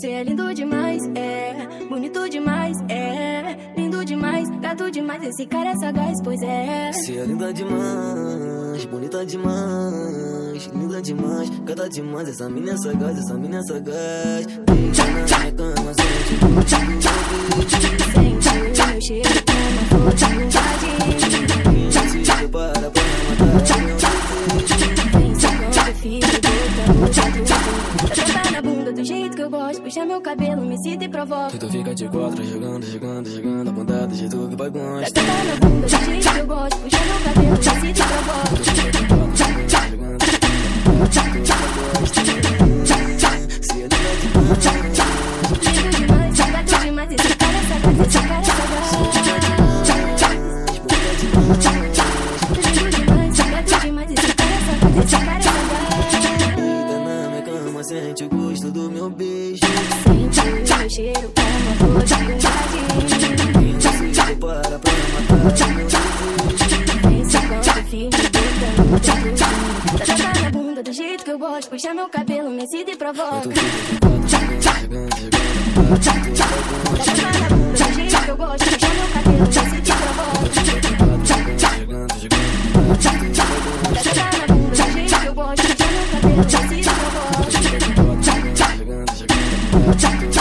Cê é lindo demais, é. Bonito demais, é. Lindo demais, gato demais. Esse cara é sagaz, pois é. Cê é linda demais, bonita demais. Linda demais, gata demais. Essa mina é sagaz, essa mina é sagaz. Na bunda do jeito que eu gosto. Puxa meu cabelo, me cita e provoca. Tu fica de quatro, jogando, jogando, jogando. A bunda do jeito que vai gosta. Tá na bunda do jeito que eu gosto. Puxa meu cabelo, me cita e provoca. Demais. Esse cara é esse cara do meu beijo. Sente o meu cheiro como uma flor de um jardim. Se prepara pra matar meu Vem sacando, filho, botando dentro. Tá na bunda do jeito que eu gosto. Puxa meu cabelo, me cita e provoca. Tá na bunda do jeito que eu gosto. Puxa meu cabelo, me cita e provoca. Tá na bunda do jeito que eu gosto. Puxa meu cabelo, me cita e Chuck,